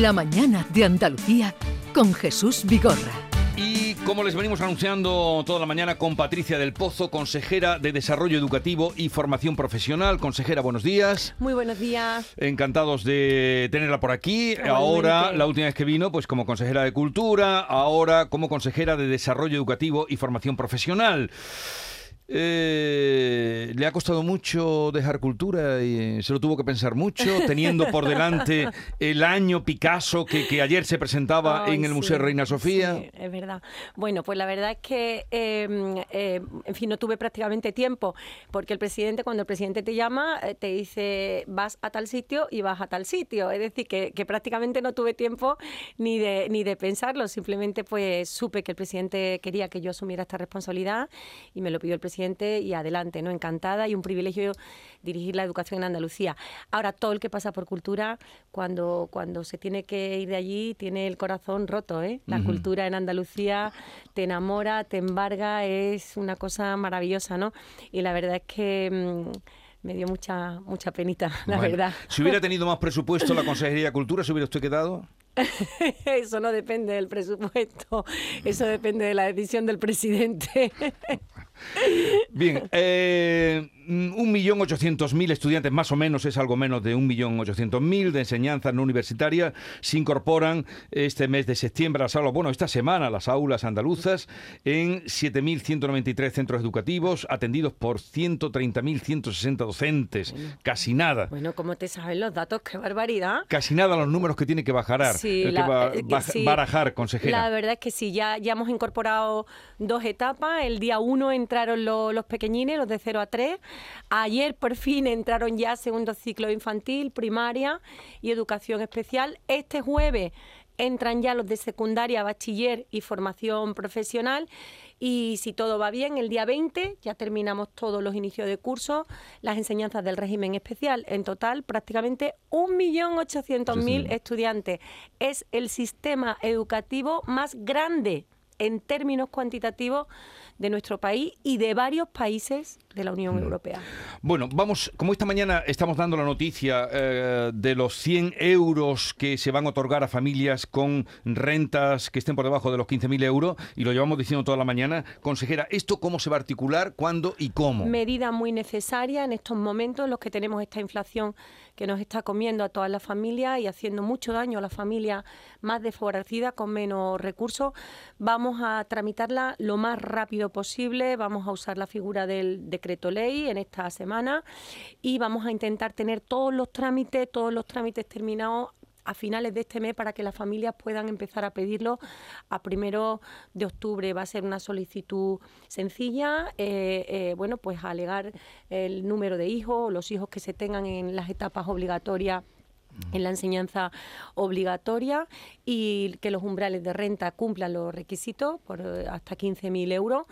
La mañana de Andalucía con Jesús Vigorra. Y como les venimos anunciando toda la mañana con Patricia del Pozo, consejera de Desarrollo Educativo y Formación Profesional. Consejera, buenos días. Muy buenos días. Encantados de tenerla por aquí. Ahora, la última vez que vino, pues como consejera de Cultura, ahora como consejera de Desarrollo Educativo y Formación Profesional. Eh, le ha costado mucho dejar cultura y se lo tuvo que pensar mucho, teniendo por delante el año Picasso que, ayer se presentaba en el Museo Reina Sofía. Sí, es verdad. Bueno, pues la verdad es que, em, em, en fin, no tuve prácticamente tiempo, porque el presidente, cuando el presidente te llama, eh, te dice vas a tal sitio y vas a tal sitio. Es decir, que, que prácticamente no tuve tiempo ni de, ni de pensarlo, simplemente pues supe que el presidente quería que yo asumiera esta responsabilidad y me lo pidió el presidente y adelante, ¿no? Encantada y un privilegio dirigir la educación en Andalucía. Ahora, todo el que pasa por cultura, cuando, cuando se tiene que ir de allí, tiene el corazón roto, ¿eh? La cultura en Andalucía te enamora, te embarga, es una cosa maravillosa, ¿no? Y la verdad es que... Mm, me dio mucha mucha penita, la verdad. Si hubiera tenido más presupuesto la Consejería de Cultura, ¿se hubiera usted quedado? Eso no depende del presupuesto, eso depende de la decisión del presidente. Bien, eh, un millón ochocientos mil estudiantes, más o menos, es algo menos de un millón ochocientos mil de enseñanza no universitaria, se incorporan este mes de septiembre a las aulas, bueno, esta semana a las aulas andaluzas en 7.193 centros educativos, atendidos por 130.160 docentes, casi nada. Bueno, ¿cómo te saben los datos? ¡Qué barbaridad! Casi nada los números que tiene que bajar, sí, que barajar, consejera. La verdad es que sí, ya, ya hemos incorporado dos etapas, el día uno entraron los pequeñines, los de 0 a 3, Ayer por fin entraron ya segundo ciclo infantil, primaria y educación especial. Este jueves entran ya los de secundaria, bachiller y formación profesional. Y si todo va bien, el día 20 ya terminamos todos los inicios de curso, las enseñanzas del régimen especial. En total, prácticamente 1.800.000 estudiantes. Es el sistema educativo más grande en términos cuantitativos de nuestro país y de varios países de la Unión mm. Europea. Bueno, vamos, como esta mañana estamos dando la noticia eh, de los 100 euros que se van a otorgar a familias con rentas que estén por debajo de los 15.000 euros, y lo llevamos diciendo toda la mañana, consejera, ¿esto cómo se va a articular, cuándo y cómo? Medida muy necesaria en estos momentos en los que tenemos esta inflación que nos está comiendo a todas las familias y haciendo mucho daño a las familias más desfavorecidas con menos recursos. Vamos a tramitarla lo más rápido posible, vamos a usar la figura del decreto ley en esta semana y vamos a intentar tener todos los trámites, todos los trámites terminados a finales de este mes para que las familias puedan empezar a pedirlo a primero de octubre. Va a ser una solicitud sencilla, eh, eh, bueno, pues alegar el número de hijos, los hijos que se tengan en las etapas obligatorias en la enseñanza obligatoria y que los umbrales de renta cumplan los requisitos por eh, hasta 15.000 euros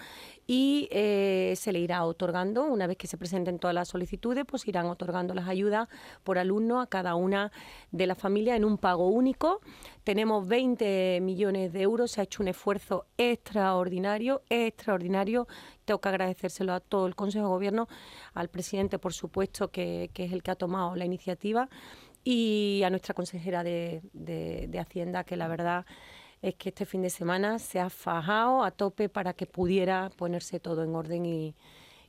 y eh, se le irá otorgando, una vez que se presenten todas las solicitudes, pues irán otorgando las ayudas por alumno a cada una de las familias en un pago único. Tenemos 20 millones de euros, se ha hecho un esfuerzo extraordinario, extraordinario. Tengo que agradecérselo a todo el Consejo de Gobierno, al presidente, por supuesto, que, que es el que ha tomado la iniciativa y a nuestra consejera de, de, Hacienda, que la verdad es que este fin de semana se ha fajado a tope para que pudiera ponerse todo en orden y,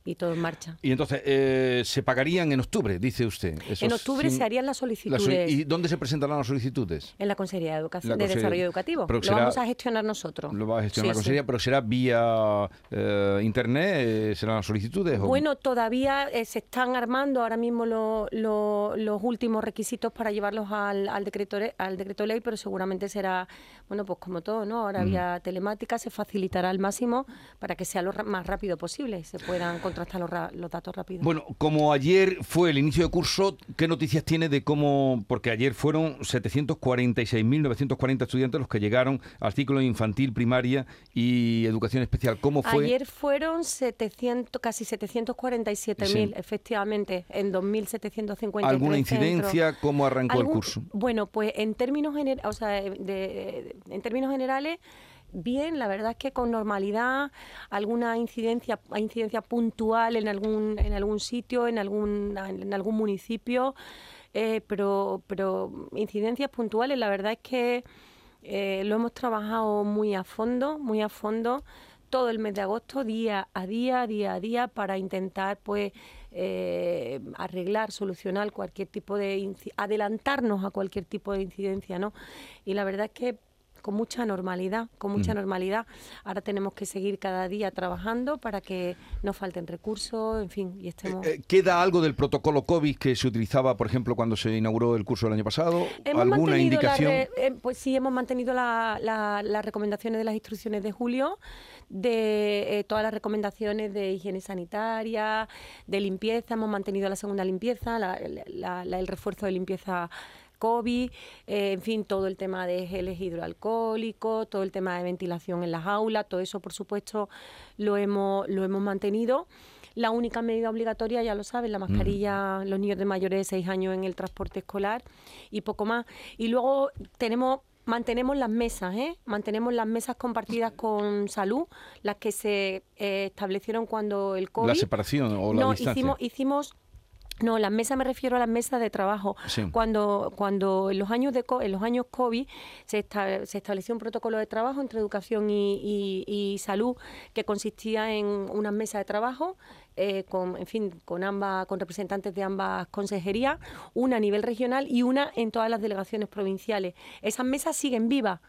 y todo en marcha. Y entonces, eh, ¿se pagarían en octubre, dice usted? en octubre se harían las solicitudes. ¿Y dónde se presentarán las solicitudes? En la Consejería de, Educación, de Desarrollo Educativo. lo vamos a gestionar nosotros. Lo va a gestionar la Consejería, pero será vía eh, Internet, eh, serán las solicitudes. Bueno, todavía se están armando ahora mismo los últimos requisitos para llevarlos al, al, decreto, al decreto ley, pero seguramente será, bueno, pues como todo, ¿no? Ahora vía telemática se facilitará al máximo para que sea lo más rápido posible, se puedan contrastar los, datos rápidos. Bueno, como ayer fue el inicio de curso, ¿qué noticias tiene de cómo, porque ayer fueron 746.940 estudiantes los que llegaron al ciclo infantil, primaria y educación especial? ¿Cómo fue? Ayer fueron 700, casi 747.000, efectivamente, en 2.750. ¿Alguna incidencia? ¿Cómo arrancó el curso? Bueno, pues en términos, o sea, en términos generales bien, la verdad es que con normalidad, alguna incidencia, incidencia puntual en algún, en algún sitio, en algún, en algún municipio, eh, pero, pero incidencias puntuales, la verdad es que eh, lo hemos trabajado muy a fondo, muy a fondo todo el mes de agosto, día a día, día a día, para intentar pues eh, arreglar, solucionar cualquier tipo de adelantarnos a cualquier tipo de incidencia, ¿no? Y la verdad es que con mucha normalidad, con mucha normalidad. Ahora tenemos que seguir cada día trabajando para que no falten recursos, en fin, y estemos... Eh, eh, ¿Queda algo del protocolo COVID que se utilizaba, por ejemplo, cuando se inauguró el curso el año pasado? ¿Alguna indicación? Eh, pues sí, hemos mantenido las recomendaciones de las instrucciones de julio, de todas las recomendaciones de higiene sanitaria, de limpieza, hemos mantenido la segunda limpieza, el refuerzo de limpieza COVID, eh, en fin, todo el tema de geles hidroalcohólicos, todo el tema de ventilación en las aulas, todo eso, por supuesto, lo hemos, lo hemos mantenido. La única medida obligatoria, ya lo saben, la mascarilla, los niños de mayores de 6 años en el transporte escolar y poco más. Y luego tenemos mantenemos las mesas, ¿eh? mantenemos las mesas compartidas con salud, las que se eh, establecieron cuando el COVID. La separación o la no, distancia. Hicimos, hicimos no, las mesas me refiero a las mesas de trabajo. Cuando, cuando en los años de en los años COVID se, estableció un protocolo de trabajo entre educación y, salud que consistía en unas mesas de trabajo eh, con, en fin, con ambas, con representantes de ambas consejerías, una a nivel regional y una en todas las delegaciones provinciales. Esas mesas siguen vivas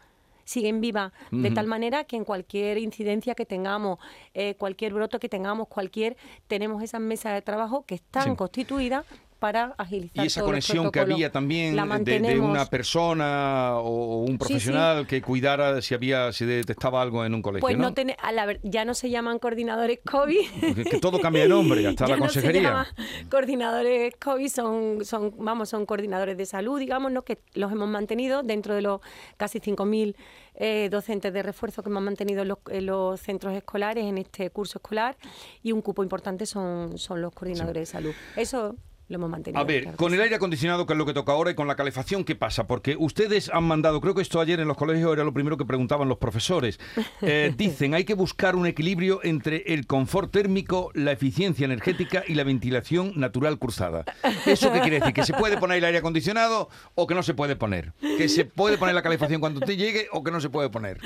siguen vivas, de tal manera que en cualquier incidencia que tengamos, eh, cualquier broto que tengamos, cualquier, tenemos esas mesas de trabajo que están constituidas para agilizar. Y esa conexión que había también de, una persona o un profesional que cuidara si había si detectaba algo en un colegio. Pues no, a la, ya no se llaman coordinadores COVID. que todo cambia de nombre, ya está la consejería. coordinadores COVID son, son, vamos, son coordinadores de salud, digamos, ¿no? que los hemos mantenido dentro de los casi 5.000 eh, docentes de refuerzo que hemos mantenido en los, centros escolares en este curso escolar y un cupo importante son, son los coordinadores de salud. Eso lo hemos mantenido. A ver, con el aire acondicionado, que es lo que toca ahora, y con la calefacción, ¿qué pasa? Porque ustedes han mandado, creo que esto ayer en los colegios era lo primero que preguntaban los profesores. Eh, dicen, hay que buscar un equilibrio entre el confort térmico, la eficiencia energética y la ventilación natural cruzada. ¿Eso qué quiere decir? ¿Que se puede poner el aire acondicionado o que no se puede poner? ¿Que se puede poner la calefacción cuando usted llegue o que no se puede poner?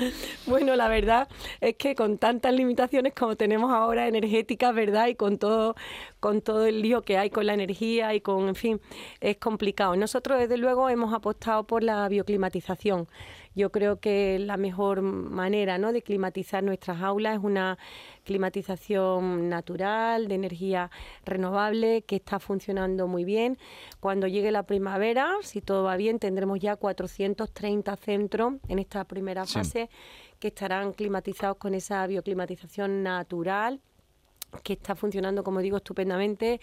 Bueno, la verdad es que con tantas limitaciones como tenemos ahora energéticas, ¿verdad? Y con todo, con todo el lío que hay con la energía, y con, en fin, es complicado. Nosotros, desde luego, hemos apostado por la bioclimatización. Yo creo que la mejor manera ¿no? de climatizar nuestras aulas es una climatización natural, de energía renovable, que está funcionando muy bien. Cuando llegue la primavera, si todo va bien, tendremos ya 430 centros en esta primera fase que estarán climatizados con esa bioclimatización natural que está funcionando, como digo, estupendamente.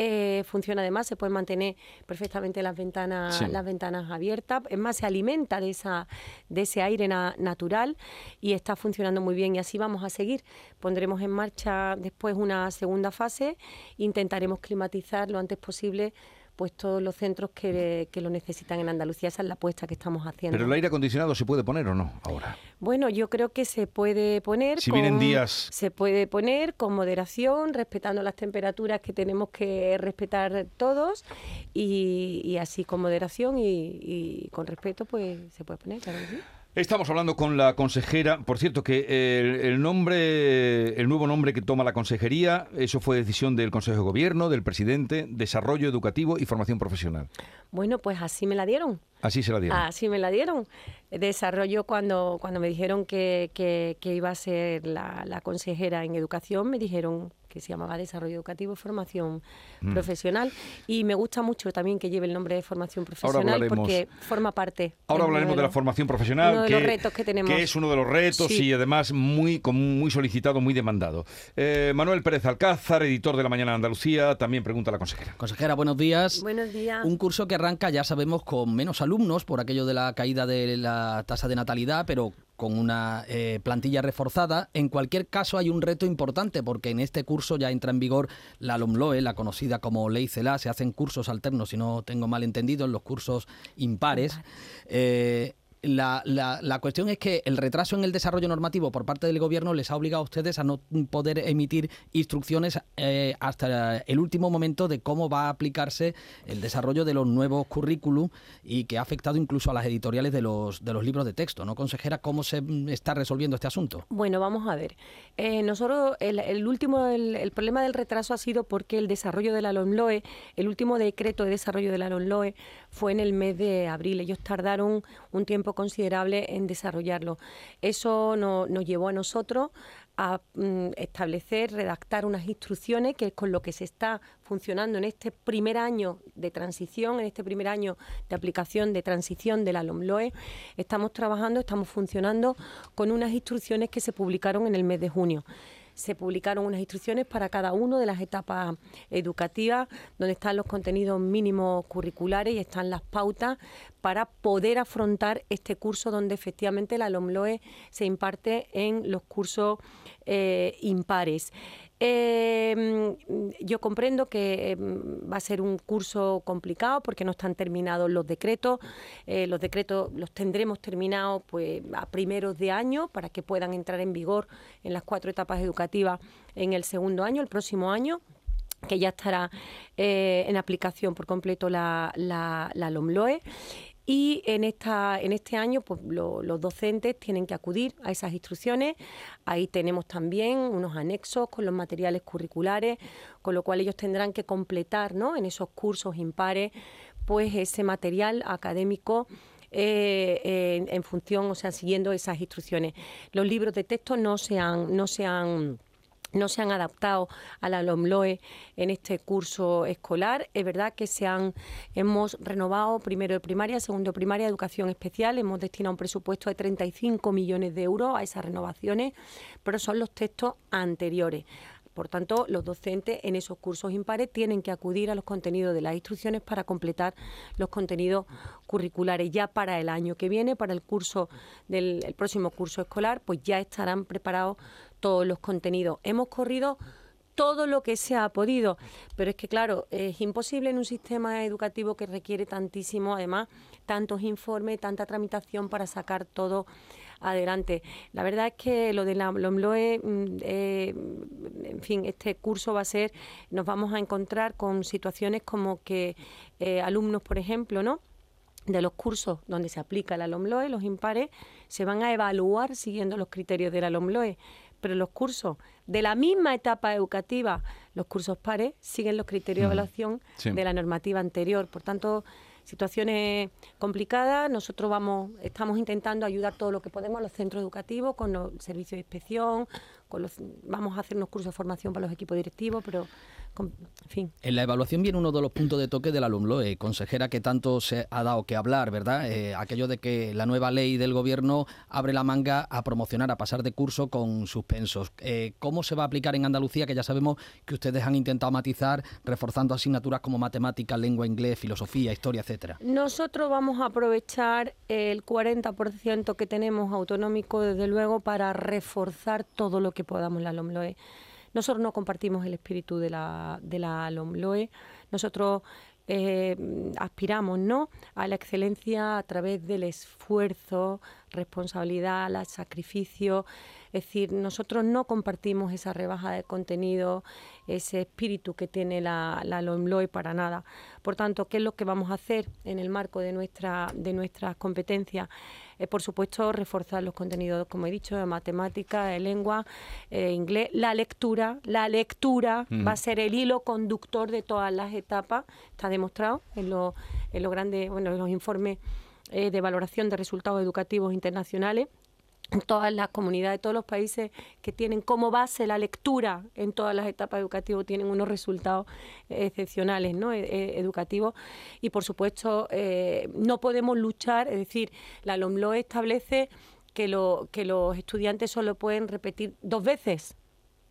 Eh, funciona además, se pueden mantener perfectamente las ventanas, las ventanas abiertas. Es más, se alimenta de esa, de ese aire natural y está funcionando muy bien. Y así vamos a seguir. Pondremos en marcha después una segunda fase. Intentaremos climatizar lo antes posible pues todos los centros que, lo necesitan en Andalucía. Esa es la apuesta que estamos haciendo. ¿Pero el aire acondicionado se puede poner o no ahora? Bueno, yo creo que se puede poner. Si vienen días. Se puede poner con moderación, respetando las temperaturas que tenemos que respetar todos y, así con moderación y, con respeto, pues se puede poner, claro que sí. Estamos hablando con la consejera. Por cierto, que el, nombre, el nuevo nombre que toma la consejería, eso fue decisión del Consejo de Gobierno, del presidente, Desarrollo Educativo y Formación Profesional. Bueno, pues así me la dieron. Así se la dieron. Así me la dieron. Desarrollo cuando, cuando me dijeron que, que, iba a ser la, la consejera en educación, me dijeron que se llamaba Desarrollo Educativo Formación mm. Profesional. Y me gusta mucho también que lleve el nombre de Formación Profesional porque forma parte. Ahora hablaremos de, la formación profesional, que, los retos que tenemos. Que es uno de los retos y además muy, muy solicitado, muy demandado. Eh, Manuel Pérez Alcázar, editor de La Mañana de Andalucía, también pregunta a la consejera. Consejera, buenos días. Buenos días. Un curso que arranca, ya sabemos, con menos alumnos por aquello de la caída de la tasa de natalidad, pero con una eh, plantilla reforzada. En cualquier caso hay un reto importante porque en este curso ya entra en vigor la LOMLOE, la conocida como Ley CELA. Se hacen cursos alternos, si no tengo mal entendido, en los cursos impares. Eh, la, la, cuestión es que el retraso en el desarrollo normativo por parte del gobierno les ha obligado a ustedes a no poder emitir instrucciones eh, hasta el último momento de cómo va a aplicarse el desarrollo de los nuevos currículum y que ha afectado incluso a las editoriales de los, de los libros de texto. ¿No, consejera? ¿Cómo se está resolviendo este asunto? Bueno, vamos a ver. Eh, nosotros, el, último, el, el, problema del retraso ha sido porque el desarrollo de la LOMLOE, el último decreto de desarrollo de la LOMLOE fue en el mes de abril. Ellos tardaron un tiempo considerable en desarrollarlo. Eso no, nos llevó a nosotros a mm, establecer, redactar unas instrucciones que es con lo que se está funcionando en este primer año de transición, en este primer año de aplicación de transición de la LOMLOE. Estamos trabajando, estamos funcionando con unas instrucciones que se publicaron en el mes de junio se publicaron unas instrucciones para cada una de las etapas educativas, donde están los contenidos mínimos curriculares y están las pautas para poder afrontar este curso donde efectivamente la LOMLOE se imparte en los cursos eh, impares. Eh, yo comprendo que em, va a ser un curso complicado porque no están terminados los decretos. Eh, los decretos los tendremos terminados pues, a primeros de año para que puedan entrar en vigor en las cuatro etapas educativas en el segundo año, el próximo año que ya estará eh, en aplicación por completo la, la, la LOMLOE y en, esta, en este año pues, los docentes tienen que acudir a esas instrucciones. Ahí tenemos también unos anexos con los materiales curriculares, con lo cual ellos tendrán que completar ¿no? en esos cursos impares pues ese material académico eh, en, función, o sea, siguiendo esas instrucciones. Los libros de texto no se no se han no se han adaptado a la LOMLOE en este curso escolar. Es verdad que se han, hemos renovado primero de primaria, segundo de primaria, educación especial. Hemos destinado un presupuesto de 35 millones de euros a esas renovaciones, pero son los textos anteriores. Por tanto, los docentes en esos cursos impares tienen que acudir a los contenidos de las instrucciones para completar los contenidos curriculares. Ya para el año que viene, para el curso del el próximo curso escolar, pues ya estarán preparados todos los contenidos. Hemos corrido todo lo que se ha podido, pero es que claro, es imposible en un sistema educativo que requiere tantísimo, además, tantos informes, tanta tramitación para sacar todo adelante. La verdad es que lo de la LOMLOE, mm, eh, en fin, este curso va a ser, nos vamos a encontrar con situaciones como que eh, alumnos, por ejemplo, ¿no? de los cursos donde se aplica la LOMLOE, los impares, se van a evaluar siguiendo los criterios de la LOMLOE pero los cursos de la misma etapa educativa, los cursos pares, siguen los criterios de evaluación de la normativa anterior. Por tanto, situaciones complicadas. Nosotros vamos, estamos intentando ayudar todo lo que podemos a los centros educativos con los servicios de inspección, con los, vamos a hacer unos cursos de formación para los equipos directivos, pero en fin. En la evaluación viene uno de los puntos de toque del alumno, eh, consejera, que tanto se ha dado que hablar, ¿verdad? Eh, aquello de que la nueva ley del gobierno abre la manga a promocionar, a pasar de curso con suspensos. Eh, ¿Cómo se va a aplicar en Andalucía? Que ya sabemos que ustedes han intentado matizar, reforzando asignaturas como matemática, lengua, inglés, filosofía, historia, etcétera. Nosotros vamos a aprovechar el 40% que tenemos autonómico, desde luego, para reforzar todo lo que podamos la LOMLOE. Nosotros no compartimos el espíritu de la, de la LOMLOE. Nosotros eh, aspiramos ¿no? a la excelencia a través del esfuerzo, responsabilidad, el sacrificio. Es decir, nosotros no compartimos esa rebaja de contenido, ese espíritu que tiene la, la LOMLOE para nada. Por tanto, ¿qué es lo que vamos a hacer en el marco de, nuestra, de nuestras competencias? Eh, por supuesto, reforzar los contenidos, como he dicho, de matemática, de lengua, eh, inglés. La lectura, la lectura va a ser el hilo conductor de todas las etapas, está demostrado en, lo, en los grandes, bueno, en los informes eh, de valoración de resultados educativos internacionales todas las comunidades, todos los países que tienen como base la lectura en todas las etapas educativas tienen unos resultados excepcionales ¿no? E, e, educativos y por supuesto eh, no podemos luchar, es decir, la LOMLOE establece que, lo, que los estudiantes solo pueden repetir dos veces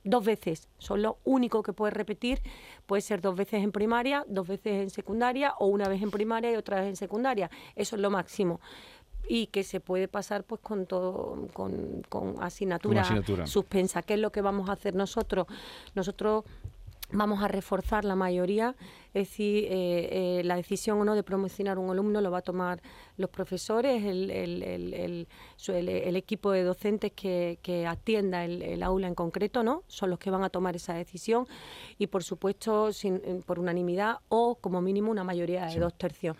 dos veces. Son lo único que puede repetir. Puede ser dos veces en primaria, dos veces en secundaria o una vez en primaria y otra vez en secundaria. Eso es lo máximo y que se puede pasar pues con todo con, con asignatura, suspensa. ¿Qué es lo que vamos a hacer nosotros? Nosotros vamos a reforzar la mayoría, es decir, eh, eh, la decisión o no de promocionar un alumno lo va a tomar los profesores, el, el, el, el equipo de docentes que, que atienda el, aula en concreto, ¿no? Son los que van a tomar esa decisión y, por supuesto, sin, por unanimidad o, como mínimo, una mayoría de dos tercios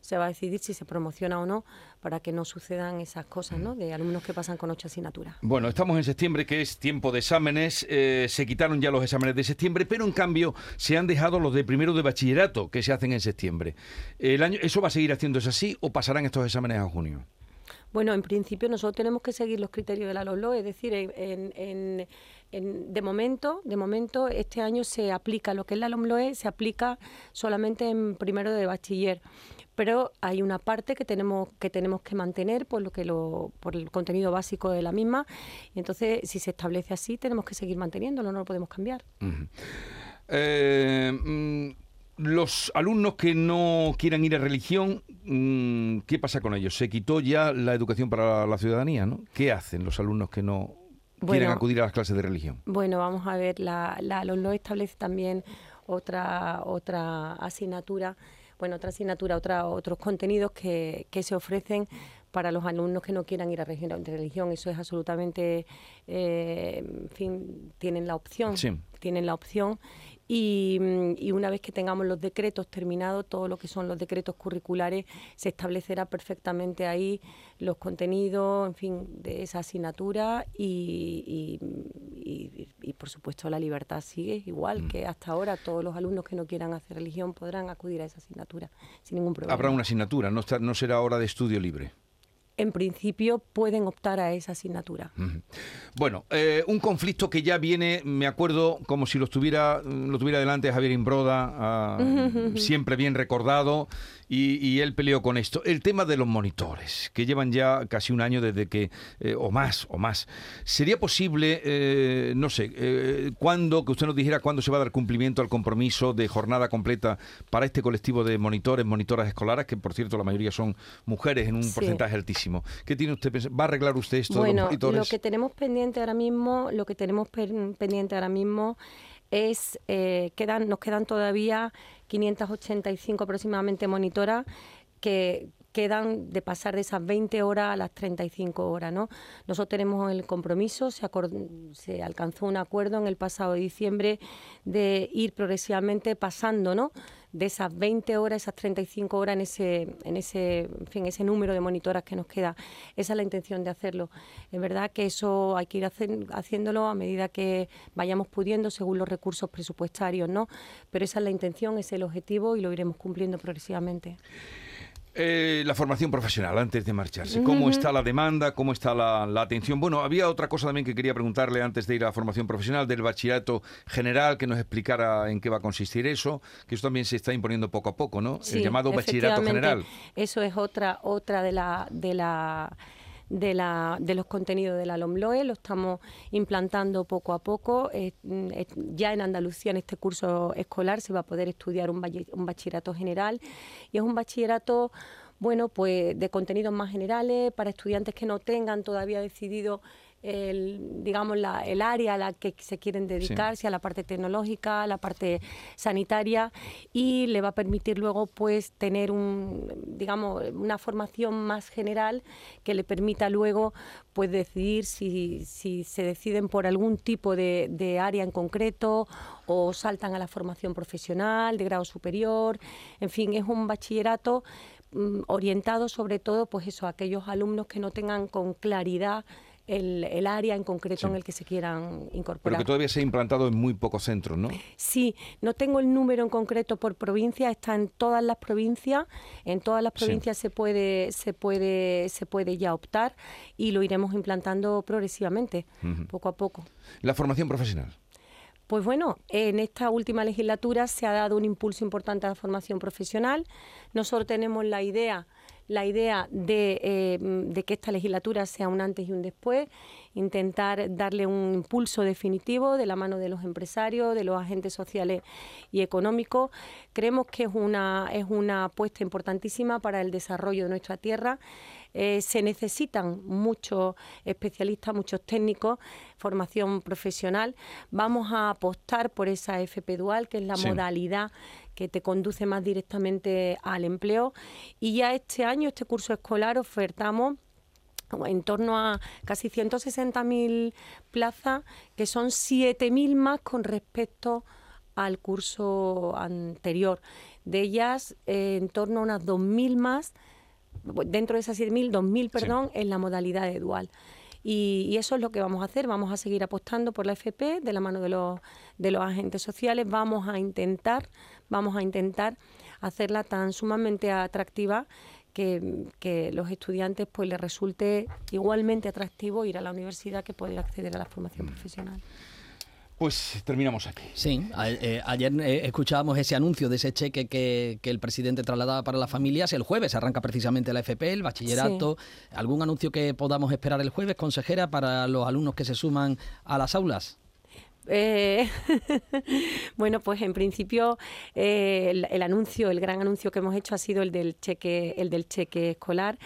se va a decidir si se promociona o no para que no sucedan esas cosas, ¿no? De alumnos que pasan con ocho asignaturas. Bueno, estamos en septiembre, que es tiempo de exámenes. Eh, se quitaron ya los exámenes de septiembre, pero en cambio se han dejado los de primero de bachillerato que se hacen en septiembre. El año, ¿Eso va a seguir haciéndose así o pasarán estos exámenes a junio? Bueno, en principio nosotros tenemos que seguir los criterios de la LOLO, es decir, en, de momento, de momento este año se aplica lo que es la LOMLOE, se aplica solamente en primero de bachiller pero hay una parte que tenemos que tenemos que mantener por lo que lo por el contenido básico de la misma y entonces si se establece así tenemos que seguir manteniéndolo no lo podemos cambiar eh, mm, los alumnos que no quieran ir a religión, mm, ¿qué pasa con ellos? Se quitó ya la educación para la ciudadanía, ¿no? ¿Qué hacen los alumnos que no quieren acudir a las clases de religión? Bueno, vamos a ver, la, la establece también otra, otra asignatura bueno, otra asignatura, otra, otros contenidos que, que se ofrecen para los alumnos que no quieran ir a religión. De religión. Eso es absolutamente, eh, en fin, tienen la opción, tienen la opción y, una vez que tengamos los decretos terminados, todo lo que son los decretos curriculares, se establecerá perfectamente ahí los contenidos, en fin, de esa asignatura y, y por supuesto la libertad sigue igual mm. que hasta ahora. Todos los alumnos que no quieran hacer religión podrán acudir a esa asignatura sin ningún problema. Habrá una asignatura, no, no será hora de estudio libre en principio pueden optar a esa asignatura. Bueno, eh, un conflicto que ya viene, me acuerdo, como si lo tuviera, lo tuviera delante Javier Imbroda, ah, siempre bien recordado, y, él peleó con esto. El tema de los monitores, que llevan ya casi un año desde que, eh, o más, o más. ¿Sería posible, eh, no sé, cuándo, que usted nos dijera cuándo se va a dar cumplimiento al compromiso de jornada completa para este colectivo de monitores, monitoras escolares, que por cierto la mayoría son mujeres en un porcentaje altísimo? ¿Qué tiene usted ¿Va a arreglar usted esto bueno, de los monitores? Lo que tenemos pendiente ahora mismo, lo que tenemos pendiente ahora mismo es eh, quedan, nos quedan todavía 585 aproximadamente monitoras que quedan de pasar de esas 20 horas a las 35 horas. ¿no? Nosotros tenemos el compromiso, se, se alcanzó un acuerdo en el pasado diciembre de ir progresivamente pasando ¿no? De esas 20 horas, esas 35 horas en ese, en ese, en fin, ese número de monitoras que nos queda. Esa es la intención de hacerlo. Es verdad que eso hay que ir haciéndolo a medida que vayamos pudiendo según los recursos presupuestarios, ¿no? Pero esa es la intención, ese es el objetivo y lo iremos cumpliendo progresivamente. Eh, la formación profesional antes de marcharse. ¿Cómo está la demanda? ¿Cómo está la, atención? Bueno, había otra cosa también que quería preguntarle antes de ir a la formación profesional del bachillerato general, que nos explicara en qué va a consistir eso, que eso también se está imponiendo poco a poco, ¿no? El llamado bachillerato general. Eso es otra, otra de la, de la de, la, de los contenidos de la LOMLOE, lo estamos implantando poco a poco. ya en Andalucía, en este curso escolar, se va a poder estudiar un, un bachillerato general y es un bachillerato bueno, pues de contenidos más generales para estudiantes que no tengan todavía decidido el, digamos, la, el área a la que se quieren dedicarse, a la parte tecnológica, a la parte sanitaria, y le va a permitir luego pues tener un, digamos, una formación más general que le permita luego pues decidir si, si se deciden por algún tipo de, de área en concreto o saltan a la formación profesional de grado superior. En fin, es un bachillerato mm, orientado sobre todo pues eso, a aquellos alumnos que no tengan con claridad el, área en concreto en el que se quieran incorporar. Pero que todavía se ha implantado en muy pocos centros, ¿no? Sí, no tengo el número en concreto por provincia, está en todas las provincias, en todas las provincias se puede se puede se puede ya optar y lo iremos implantando progresivamente, poco a poco. La formación profesional. Pues bueno, en esta última legislatura se ha dado un impulso importante a la formación profesional. Nosotros tenemos la idea la idea eh, de, que esta legislatura sea un antes y un después, intentar darle un impulso definitivo de la mano de los empresarios, de los agentes sociales y económicos. Creemos que es una, es una apuesta importantísima para el desarrollo de nuestra tierra. Eh, se necesitan muchos especialistas, muchos técnicos, formación profesional. Vamos a apostar por esa FP dual, que es la modalidad que te conduce más directamente al empleo. Y ya este año, este curso escolar, ofertamos en torno a casi 160.000 plazas, que son 7.000 más con respecto al curso anterior. De ellas, eh, en torno a unas 2.000 más, dentro de esas 7.000, 2.000, perdón, en la modalidad de dual. Y, eso es lo que vamos a hacer. Vamos a seguir apostando por la FP de la mano de los, de los agentes sociales. Vamos a intentar, vamos a intentar hacerla tan sumamente atractiva que, que, los estudiantes pues les resulte igualmente atractivo ir a la universidad que poder acceder a la formación profesional. Pues terminamos aquí. Sí, eh, ayer eh, escuchábamos ese anuncio de ese cheque que, el presidente trasladaba para las familias. El jueves arranca precisamente la FP, el bachillerato. ¿Algún anuncio que podamos esperar el jueves, consejera, para los alumnos que se suman a las aulas? Eh, bueno, pues en principio eh, el, anuncio, el gran anuncio que hemos hecho ha sido el del cheque, el del cheque escolar,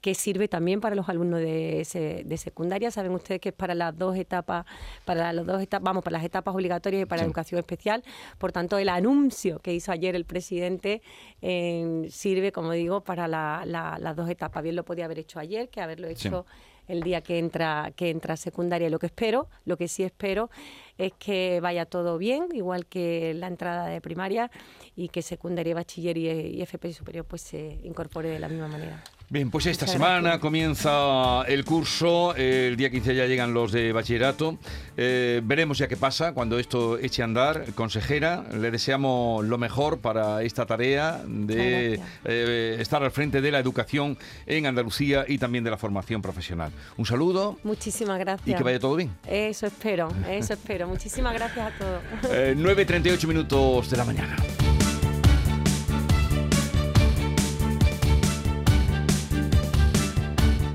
que sirve también para los alumnos de, de secundaria. Saben ustedes que es para las dos etapas, para las dos etapas, vamos, para las etapas obligatorias y para la educación especial. Por tanto, el anuncio que hizo ayer el presidente eh, sirve, como digo, para las dos etapas. Bien lo podía haber hecho ayer, que haberlo hecho el día que entra que entra secundaria. Lo que espero, lo que sí espero es que vaya todo bien, igual que la entrada de primaria y que secundaria, bachiller y, y FP superior pues se incorpore de la misma manera. Bien, pues esta semana comienza el curso, el día 15 ya llegan los de bachillerato, eh, veremos ya qué pasa cuando esto eche a andar. Consejera, le deseamos lo mejor para esta tarea de eh, estar al frente de la educación en Andalucía y también de la formación profesional. Un saludo. Muchísimas gracias. Y que vaya todo bien. Eso espero, eso espero. Muchísimas gracias a todos. 9.38 eh, minutos de la mañana.